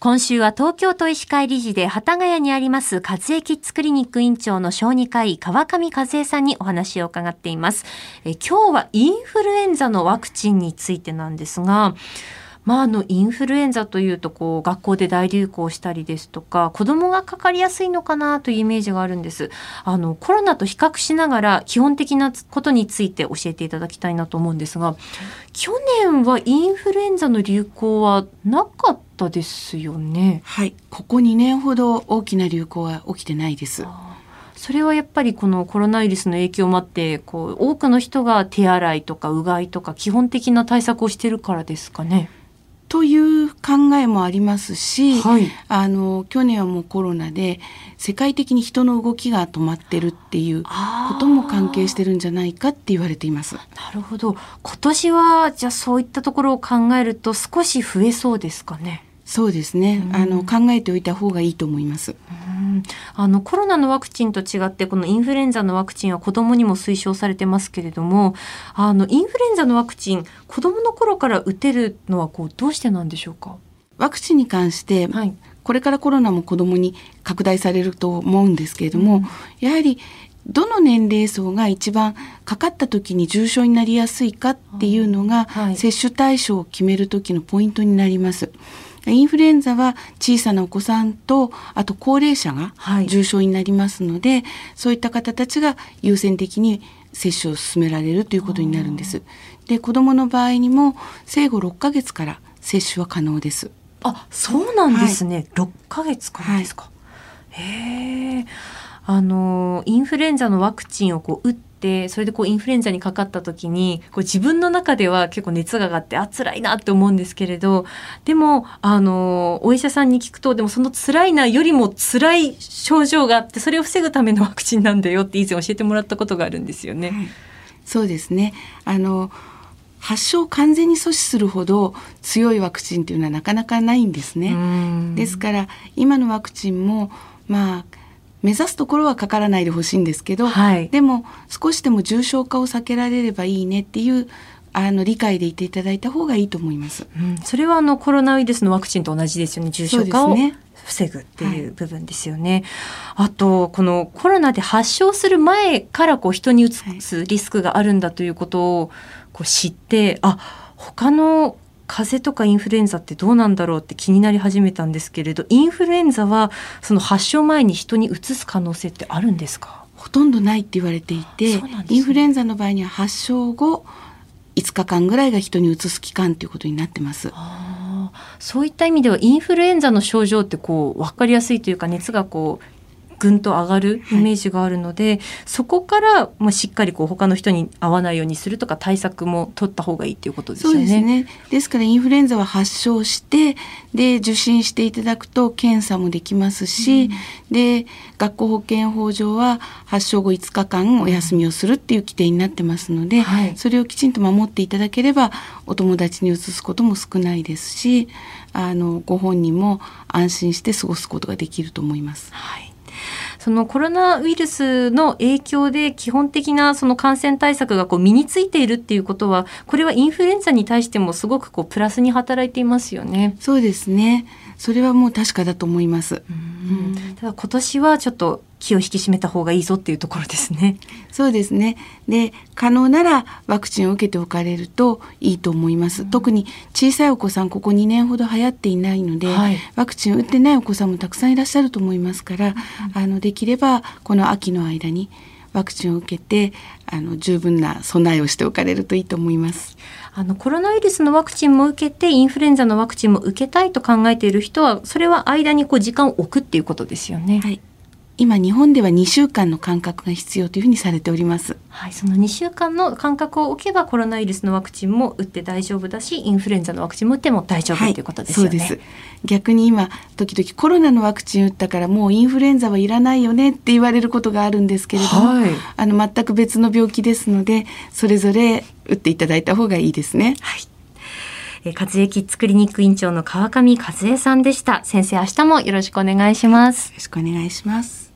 今週は東京都医師会理事で幡ヶ谷にあります和江キッズクリニック院長の小児科医川上和江さんにお話を伺っています。え今日はインフルエンザのワクチンについてなんですがまあ、あのインフルエンザというとこう学校で大流行したりですとか子どもがかかりやすいのかなというイメージがあるんです。あのコロナと比較しながら基本的なことについて教えていただきたいなと思うんですが去年はインフルエンザの流行はなかったですよね。はい。ここ2年ほど大きな流行は起きてないです。それはやっぱりこのコロナウイルスの影響もあってこう多くの人が手洗いとかうがいとか基本的な対策をしてるからですかね。という考えもありますし、はい、あの去年はもうコロナで世界的に人の動きが止まってるっていうことも関係してるんじゃないかって言われています。なるほど。今年はじゃあそういったところを考えると少し増えそうですかね。そうですね、うん、あの考えておいた方がいいと思います。あのコロナのワクチンと違ってこのインフルエンザのワクチンは子どもにも推奨されてますけれどもあのインフルエンザのワクチン子どもの頃から打てるのはこうどうしてなんでしょうか？ワクチンに関して、はい、これからコロナも子どもに拡大されると思うんですけれども、うん、やはりどの年齢層が一番かかった時に重症になりやすいかっていうのが、はい、接種対象を決める時のポイントになります。インフルエンザは小さなお子さんとあと高齢者が重症になりますので、はい、そういった方たちが優先的に接種を進められるということになるんです。で子どもの場合にも生後6ヶ月から接種は可能です。あそうなんですね、はい、6ヶ月からですか。はい、へえ。あのインフルエンザのワクチンをこう打ってそれでこうインフルエンザにかかった時にこう自分の中では結構熱が上がってあ辛いなって思うんですけれどでもあのお医者さんに聞くとでもその辛いなよりも辛い症状があってそれを防ぐためのワクチンなんだよって以前教えてもらったことがあるんですよね。はい、そうですねあの発症を完全に阻止するほど強いワクチンというのはなかなかないんですね。ですから今のワクチンもまあ目指すところはかからないでほしいんですけど、はい、でも少しでも重症化を避けられればいいねっていうあの理解でいていただいた方がいいと思います。うん、それはあのコロナウイルスのワクチンと同じですよね。重症化を防ぐっていう部分ですよね。はい、あとこのコロナで発症する前からこう人にうつすリスクがあるんだということをこう知って、あ他の風邪とかインフルエンザってどうなんだろうって気になり始めたんですけれどインフルエンザはその発症前に人にうつす可能性ってあるんですか？ほとんどないって言われていて、ね、インフルエンザの場合には発症後5日間ぐらいが人にうつす期間ということになってます。そういった意味ではインフルエンザの症状ってこう分かりやすいというか熱がこうぐんと上がるイメージがあるので、はい、そこからまあしっかりこう他の人に合わないようにするとか対策も取った方がいいっていうことですよね。ですね。ですからインフルエンザは発症してで受診していただくと検査もできますし、うん、で学校保健法上は発症後5日間お休みをするっていう規定になってますので、はい、それをきちんと守っていただければお友達に移すことも少ないですしあのご本人も安心して過ごすことができると思います。はいそのコロナウイルスの影響で基本的なその感染対策がこう身についているっていうことはこれはインフルエンザに対してもすごくこうプラスに働いていますよね。そうですねそれはもう確かだと思います。うん、ただ今年はちょっと気を引き締めた方がいいぞっていうところですね。そうですね。で、可能ならワクチンを受けておかれるといいと思います。うん、特に小さいお子さん、ここ2年ほど流行っていないので、はい、ワクチンを打ってないお子さんもたくさんいらっしゃると思いますから、うん、あのできればこの秋の間にワクチンを受けてあの十分な備えをしておかれるといいと思います。あのコロナウイルスのワクチンも受けてインフルエンザのワクチンも受けたいと考えている人はそれは間にこう時間を置くっていうことですよね。はい今日本では2週間の間隔が必要というふうにされております。はい、その2週間の間隔を置けばコロナウイルスのワクチンも打って大丈夫だし、インフルエンザのワクチンも打っても大丈夫、はい、ということですよね。そうです。逆に今時々コロナのワクチン打ったからもうインフルエンザはいらないよねって言われることがあるんですけれども、はい、あの全く別の病気ですので、それぞれ打っていただいた方がいいですね。はい。え和江キッズクリニック院長の川上和江さんでした。先生、明日もよろしくお願いします。よろしくお願いします。